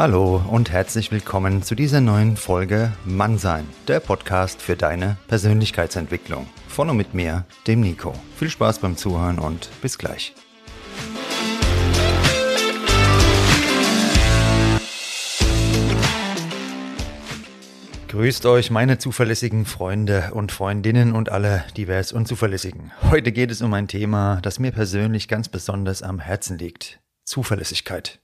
Hallo und herzlich willkommen zu dieser neuen Folge Mannsein, der Podcast für deine Persönlichkeitsentwicklung. Von und mit mir, dem Nico. Viel Spaß beim Zuhören und bis gleich. Grüßt euch, meine zuverlässigen Freunde und Freundinnen und alle divers Unzuverlässigen. Heute geht es um ein Thema, das mir persönlich ganz besonders am Herzen liegt. Zuverlässigkeit.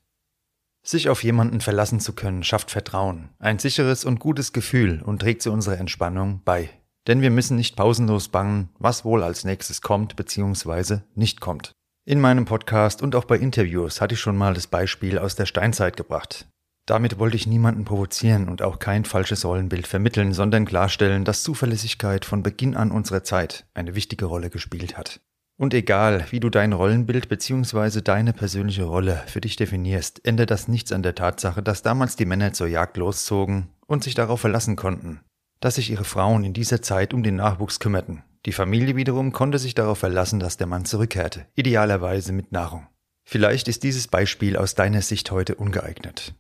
Sich auf jemanden verlassen zu können, schafft Vertrauen, ein sicheres und gutes Gefühl und trägt zu unserer Entspannung bei. Denn wir müssen nicht pausenlos bangen, was wohl als nächstes kommt bzw. nicht kommt. In meinem Podcast und auch bei Interviews hatte ich schon mal das Beispiel aus der Steinzeit gebracht. Damit wollte ich niemanden provozieren und auch kein falsches Rollenbild vermitteln, sondern klarstellen, dass Zuverlässigkeit von Beginn an unserer Zeit eine wichtige Rolle gespielt hat. Und egal, wie du dein Rollenbild bzw. deine persönliche Rolle für dich definierst, ändert das nichts an der Tatsache, dass damals die Männer zur Jagd loszogen und sich darauf verlassen konnten, dass sich ihre Frauen in dieser Zeit um den Nachwuchs kümmerten. Die Familie wiederum konnte sich darauf verlassen, dass der Mann zurückkehrte, idealerweise mit Nahrung. Vielleicht ist dieses Beispiel aus deiner Sicht heute ungeeignet.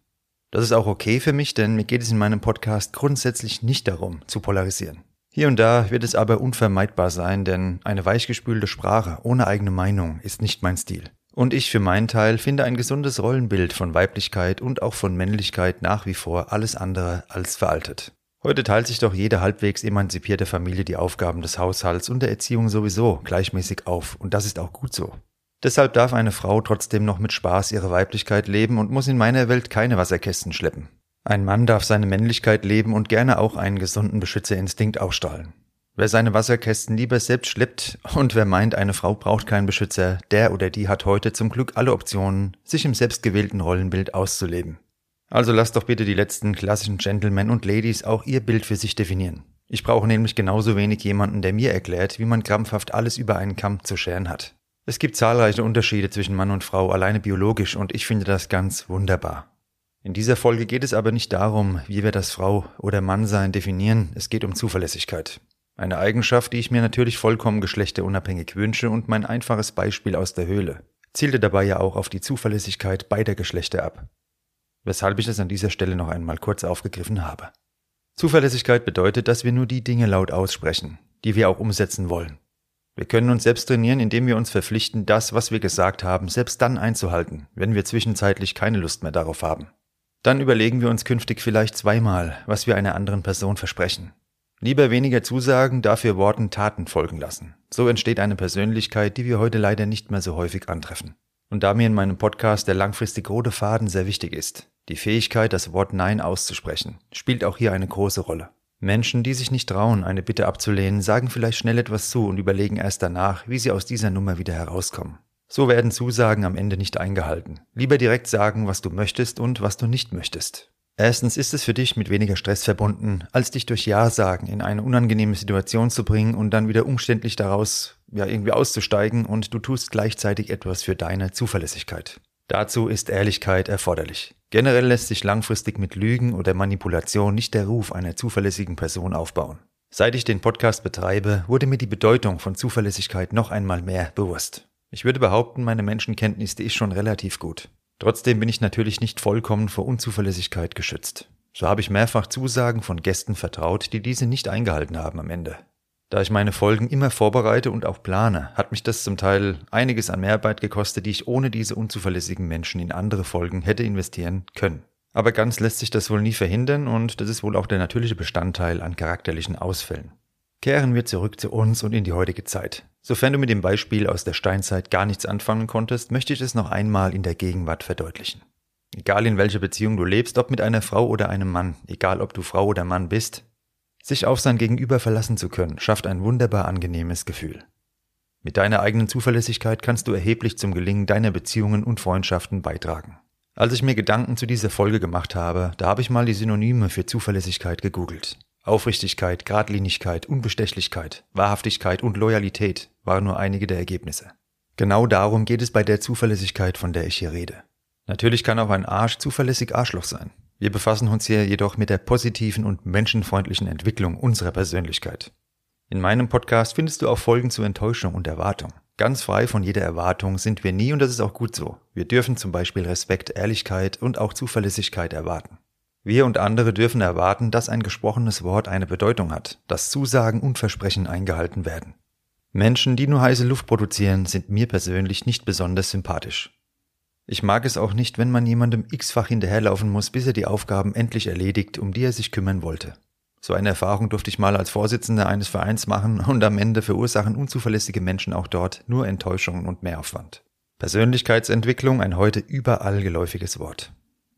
Das ist auch okay für mich, denn mir geht es in meinem Podcast grundsätzlich nicht darum, zu polarisieren. Hier und da wird es aber unvermeidbar sein, denn eine weichgespülte Sprache ohne eigene Meinung ist nicht mein Stil. Und ich für meinen Teil finde ein gesundes Rollenbild von Weiblichkeit und auch von Männlichkeit nach wie vor alles andere als veraltet. Heute teilt sich doch jede halbwegs emanzipierte Familie die Aufgaben des Haushalts und der Erziehung sowieso gleichmäßig auf, und das ist auch gut so. Deshalb darf eine Frau trotzdem noch mit Spaß ihre Weiblichkeit leben und muss in meiner Welt keine Wasserkästen schleppen. Ein Mann darf seine Männlichkeit leben und gerne auch einen gesunden Beschützerinstinkt ausstrahlen. Wer seine Wasserkästen lieber selbst schleppt und wer meint, eine Frau braucht keinen Beschützer, der oder die hat heute zum Glück alle Optionen, sich im selbstgewählten Rollenbild auszuleben. Also lasst doch bitte die letzten klassischen Gentlemen und Ladies auch ihr Bild für sich definieren. Ich brauche nämlich genauso wenig jemanden, der mir erklärt, wie man krampfhaft alles über einen Kamm zu scheren hat. Es gibt zahlreiche Unterschiede zwischen Mann und Frau, alleine biologisch, und ich finde das ganz wunderbar. In dieser Folge geht es aber nicht darum, wie wir das Frau oder Mannsein definieren, es geht um Zuverlässigkeit. Eine Eigenschaft, die ich mir natürlich vollkommen geschlechterunabhängig wünsche und mein einfaches Beispiel aus der Höhle zielte dabei ja auch auf die Zuverlässigkeit beider Geschlechter ab. Weshalb ich es an dieser Stelle noch einmal kurz aufgegriffen habe. Zuverlässigkeit bedeutet, dass wir nur die Dinge laut aussprechen, die wir auch umsetzen wollen. Wir können uns selbst trainieren, indem wir uns verpflichten, das, was wir gesagt haben, selbst dann einzuhalten, wenn wir zwischenzeitlich keine Lust mehr darauf haben. Dann überlegen wir uns künftig vielleicht zweimal, was wir einer anderen Person versprechen. Lieber weniger Zusagen, dafür Worten Taten folgen lassen. So entsteht eine Persönlichkeit, die wir heute leider nicht mehr so häufig antreffen. Und da mir in meinem Podcast der langfristig rote Faden sehr wichtig ist, die Fähigkeit, das Wort Nein auszusprechen, spielt auch hier eine große Rolle. Menschen, die sich nicht trauen, eine Bitte abzulehnen, sagen vielleicht schnell etwas zu und überlegen erst danach, wie sie aus dieser Nummer wieder herauskommen. So werden Zusagen am Ende nicht eingehalten. Lieber direkt sagen, was du möchtest und was du nicht möchtest. Erstens ist es für dich mit weniger Stress verbunden, als dich durch Ja-Sagen in eine unangenehme Situation zu bringen und dann wieder umständlich daraus ja irgendwie auszusteigen und du tust gleichzeitig etwas für deine Zuverlässigkeit. Dazu ist Ehrlichkeit erforderlich. Generell lässt sich langfristig mit Lügen oder Manipulation nicht der Ruf einer zuverlässigen Person aufbauen. Seit ich den Podcast betreibe, wurde mir die Bedeutung von Zuverlässigkeit noch einmal mehr bewusst. Ich würde behaupten, meine Menschenkenntnis ist schon relativ gut. Trotzdem bin ich natürlich nicht vollkommen vor Unzuverlässigkeit geschützt. So habe ich mehrfach Zusagen von Gästen vertraut, die diese nicht eingehalten haben am Ende. Da ich meine Folgen immer vorbereite und auch plane, hat mich das zum Teil einiges an Mehrarbeit gekostet, die ich ohne diese unzuverlässigen Menschen in andere Folgen hätte investieren können. Aber ganz lässt sich das wohl nie verhindern und das ist wohl auch der natürliche Bestandteil an charakterlichen Ausfällen. Kehren wir zurück zu uns und in die heutige Zeit. Sofern du mit dem Beispiel aus der Steinzeit gar nichts anfangen konntest, möchte ich es noch einmal in der Gegenwart verdeutlichen. Egal in welcher Beziehung du lebst, ob mit einer Frau oder einem Mann, egal ob du Frau oder Mann bist, sich auf sein Gegenüber verlassen zu können, schafft ein wunderbar angenehmes Gefühl. Mit deiner eigenen Zuverlässigkeit kannst du erheblich zum Gelingen deiner Beziehungen und Freundschaften beitragen. Als ich mir Gedanken zu dieser Folge gemacht habe, da habe ich mal die Synonyme für Zuverlässigkeit gegoogelt. Aufrichtigkeit, Gradlinigkeit, Unbestechlichkeit, Wahrhaftigkeit und Loyalität waren nur einige der Ergebnisse. Genau darum geht es bei der Zuverlässigkeit, von der ich hier rede. Natürlich kann auch ein Arsch zuverlässig Arschloch sein. Wir befassen uns hier jedoch mit der positiven und menschenfreundlichen Entwicklung unserer Persönlichkeit. In meinem Podcast findest du auch Folgen zu Enttäuschung und Erwartung. Ganz frei von jeder Erwartung sind wir nie und das ist auch gut so. Wir dürfen zum Beispiel Respekt, Ehrlichkeit und auch Zuverlässigkeit erwarten. Wir und andere dürfen erwarten, dass ein gesprochenes Wort eine Bedeutung hat, dass Zusagen und Versprechen eingehalten werden. Menschen, die nur heiße Luft produzieren, sind mir persönlich nicht besonders sympathisch. Ich mag es auch nicht, wenn man jemandem x-fach hinterherlaufen muss, bis er die Aufgaben endlich erledigt, um die er sich kümmern wollte. So eine Erfahrung durfte ich mal als Vorsitzender eines Vereins machen und am Ende verursachen unzuverlässige Menschen auch dort nur Enttäuschungen und Mehraufwand. Persönlichkeitsentwicklung ein heute überall geläufiges Wort.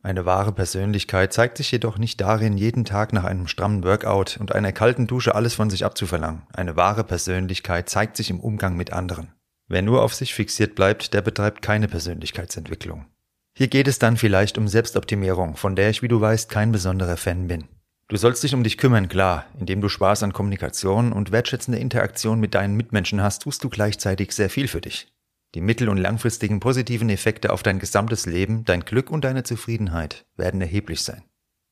Eine wahre Persönlichkeit zeigt sich jedoch nicht darin, jeden Tag nach einem strammen Workout und einer kalten Dusche alles von sich abzuverlangen. Eine wahre Persönlichkeit zeigt sich im Umgang mit anderen. Wer nur auf sich fixiert bleibt, der betreibt keine Persönlichkeitsentwicklung. Hier geht es dann vielleicht um Selbstoptimierung, von der ich, wie du weißt, kein besonderer Fan bin. Du sollst dich um dich kümmern, klar. Indem du Spaß an Kommunikation und wertschätzende Interaktion mit deinen Mitmenschen hast, tust du gleichzeitig sehr viel für dich. Die mittel- und langfristigen positiven Effekte auf dein gesamtes Leben, dein Glück und deine Zufriedenheit werden erheblich sein.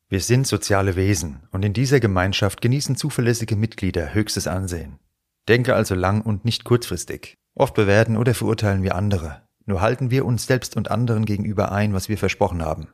Wir sind soziale Wesen und in dieser Gemeinschaft genießen zuverlässige Mitglieder höchstes Ansehen. Denke also lang und nicht kurzfristig. Oft bewerten oder verurteilen wir andere. Nur halten wir uns selbst und anderen gegenüber ein, was wir versprochen haben.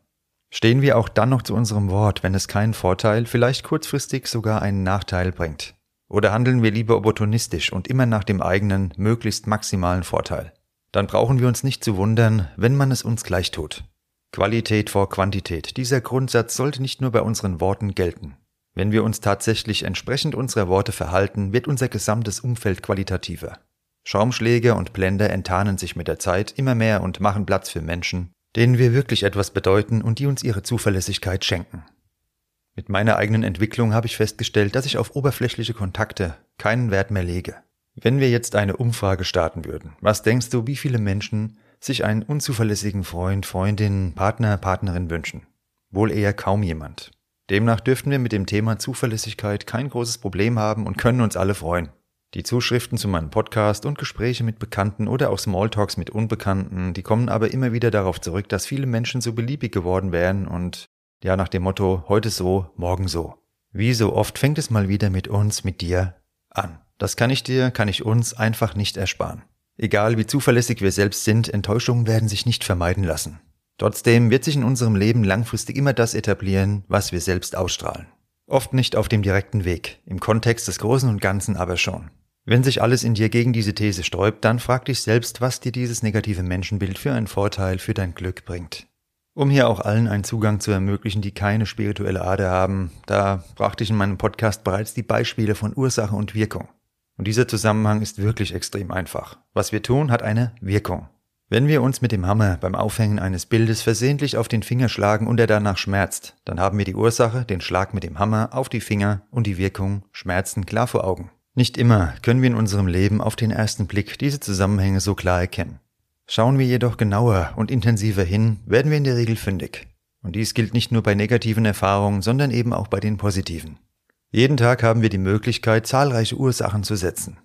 Stehen wir auch dann noch zu unserem Wort, wenn es keinen Vorteil, vielleicht kurzfristig sogar einen Nachteil bringt? Oder handeln wir lieber opportunistisch und immer nach dem eigenen, möglichst maximalen Vorteil? Dann brauchen wir uns nicht zu wundern, wenn man es uns gleich tut. Qualität vor Quantität, dieser Grundsatz sollte nicht nur bei unseren Worten gelten. Wenn wir uns tatsächlich entsprechend unserer Worte verhalten, wird unser gesamtes Umfeld qualitativer. Schaumschläge und Blender enttarnen sich mit der Zeit immer mehr und machen Platz für Menschen, denen wir wirklich etwas bedeuten und die uns ihre Zuverlässigkeit schenken. Mit meiner eigenen Entwicklung habe ich festgestellt, dass ich auf oberflächliche Kontakte keinen Wert mehr lege. Wenn wir jetzt eine Umfrage starten würden, was denkst du, wie viele Menschen sich einen unzuverlässigen Freund, Freundin, Partner, Partnerin wünschen? Wohl eher kaum jemand. Demnach dürften wir mit dem Thema Zuverlässigkeit kein großes Problem haben und können uns alle freuen. Die Zuschriften zu meinem Podcast und Gespräche mit Bekannten oder auch Smalltalks mit Unbekannten, die kommen aber immer wieder darauf zurück, dass viele Menschen so beliebig geworden wären und ja nach dem Motto heute so, morgen so. Wie so oft fängt es mal wieder mit uns, mit dir an. Das kann ich dir, kann ich uns einfach nicht ersparen. Egal wie zuverlässig wir selbst sind, Enttäuschungen werden sich nicht vermeiden lassen. Trotzdem wird sich in unserem Leben langfristig immer das etablieren, was wir selbst ausstrahlen. Oft nicht auf dem direkten Weg, im Kontext des Großen und Ganzen aber schon. Wenn sich alles in dir gegen diese These sträubt, dann frag dich selbst, was dir dieses negative Menschenbild für einen Vorteil für dein Glück bringt. Um hier auch allen einen Zugang zu ermöglichen, die keine spirituelle Ader haben, da brachte ich in meinem Podcast bereits die Beispiele von Ursache und Wirkung. Und dieser Zusammenhang ist wirklich extrem einfach. Was wir tun, hat eine Wirkung. Wenn wir uns mit dem Hammer beim Aufhängen eines Bildes versehentlich auf den Finger schlagen und er danach schmerzt, dann haben wir die Ursache, den Schlag mit dem Hammer auf die Finger und die Wirkung, Schmerzen klar vor Augen. Nicht immer können wir in unserem Leben auf den ersten Blick diese Zusammenhänge so klar erkennen. Schauen wir jedoch genauer und intensiver hin, werden wir in der Regel fündig. Und dies gilt nicht nur bei negativen Erfahrungen, sondern eben auch bei den positiven. Jeden Tag haben wir die Möglichkeit, zahlreiche Ursachen zu setzen.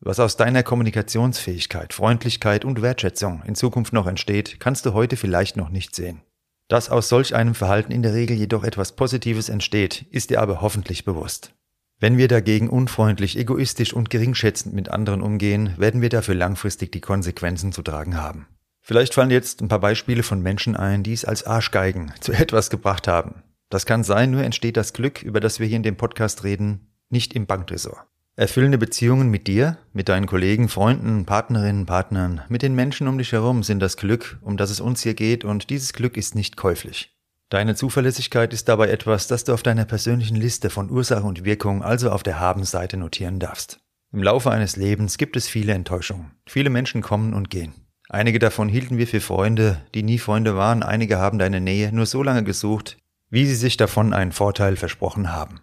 Was aus deiner Kommunikationsfähigkeit, Freundlichkeit und Wertschätzung in Zukunft noch entsteht, kannst du heute vielleicht noch nicht sehen. Dass aus solch einem Verhalten in der Regel jedoch etwas Positives entsteht, ist dir aber hoffentlich bewusst. Wenn wir dagegen unfreundlich, egoistisch und geringschätzend mit anderen umgehen, werden wir dafür langfristig die Konsequenzen zu tragen haben. Vielleicht fallen jetzt ein paar Beispiele von Menschen ein, die es als Arschgeigen zu etwas gebracht haben. Das kann sein, nur entsteht das Glück, über das wir hier in dem Podcast reden, nicht im Banktresor. Erfüllende Beziehungen mit dir, mit deinen Kollegen, Freunden, Partnerinnen, Partnern, mit den Menschen um dich herum sind das Glück, um das es uns hier geht, und dieses Glück ist nicht käuflich. Deine Zuverlässigkeit ist dabei etwas, das du auf deiner persönlichen Liste von Ursache und Wirkung, also auf der Habenseite notieren darfst. Im Laufe eines Lebens gibt es viele Enttäuschungen. Viele Menschen kommen und gehen. Einige davon hielten wir für Freunde, die nie Freunde waren, einige haben deine Nähe nur so lange gesucht, wie sie sich davon einen Vorteil versprochen haben.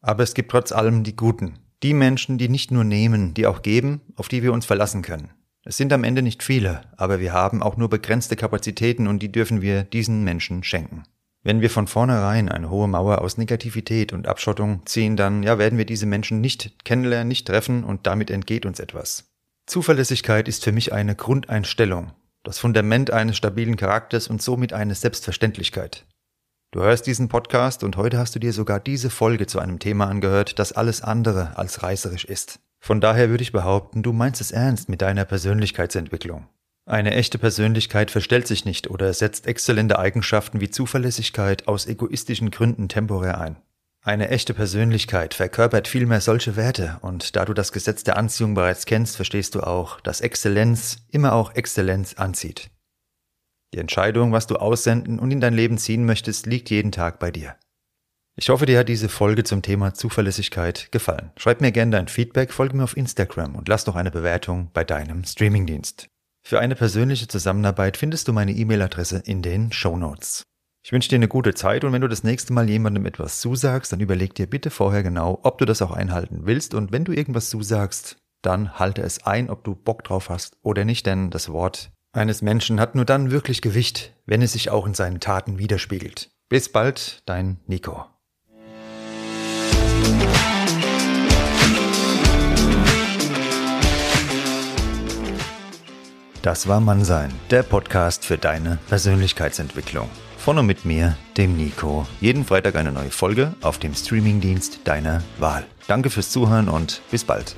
Aber es gibt trotz allem die Guten, die Menschen, die nicht nur nehmen, die auch geben, auf die wir uns verlassen können. Es sind am Ende nicht viele, aber wir haben auch nur begrenzte Kapazitäten und die dürfen wir diesen Menschen schenken. Wenn wir von vornherein eine hohe Mauer aus Negativität und Abschottung ziehen, dann ja, werden wir diese Menschen nicht kennenlernen, nicht treffen und damit entgeht uns etwas. Zuverlässigkeit ist für mich eine Grundeinstellung, das Fundament eines stabilen Charakters und somit eine Selbstverständlichkeit. Du hörst diesen Podcast und heute hast du dir sogar diese Folge zu einem Thema angehört, das alles andere als reißerisch ist. Von daher würde ich behaupten, du meinst es ernst mit deiner Persönlichkeitsentwicklung. Eine echte Persönlichkeit verstellt sich nicht oder setzt exzellente Eigenschaften wie Zuverlässigkeit aus egoistischen Gründen temporär ein. Eine echte Persönlichkeit verkörpert vielmehr solche Werte und da du das Gesetz der Anziehung bereits kennst, verstehst du auch, dass Exzellenz immer auch Exzellenz anzieht. Die Entscheidung, was du aussenden und in dein Leben ziehen möchtest, liegt jeden Tag bei dir. Ich hoffe, dir hat diese Folge zum Thema Zuverlässigkeit gefallen. Schreib mir gerne dein Feedback, folge mir auf Instagram und lass doch eine Bewertung bei deinem Streamingdienst. Für eine persönliche Zusammenarbeit findest du meine E-Mail-Adresse in den Show Notes. Ich wünsche dir eine gute Zeit und wenn du das nächste Mal jemandem etwas zusagst, dann überleg dir bitte vorher genau, ob du das auch einhalten willst und wenn du irgendwas zusagst, dann halte es ein, ob du Bock drauf hast oder nicht, denn das Wort eines Menschen hat nur dann wirklich Gewicht, wenn es sich auch in seinen Taten widerspiegelt. Bis bald, dein Nico. Das war Mannsein, der Podcast für deine Persönlichkeitsentwicklung. Von und mit mir, dem Nico. Jeden Freitag eine neue Folge auf dem Streamingdienst deiner Wahl. Danke fürs Zuhören und bis bald.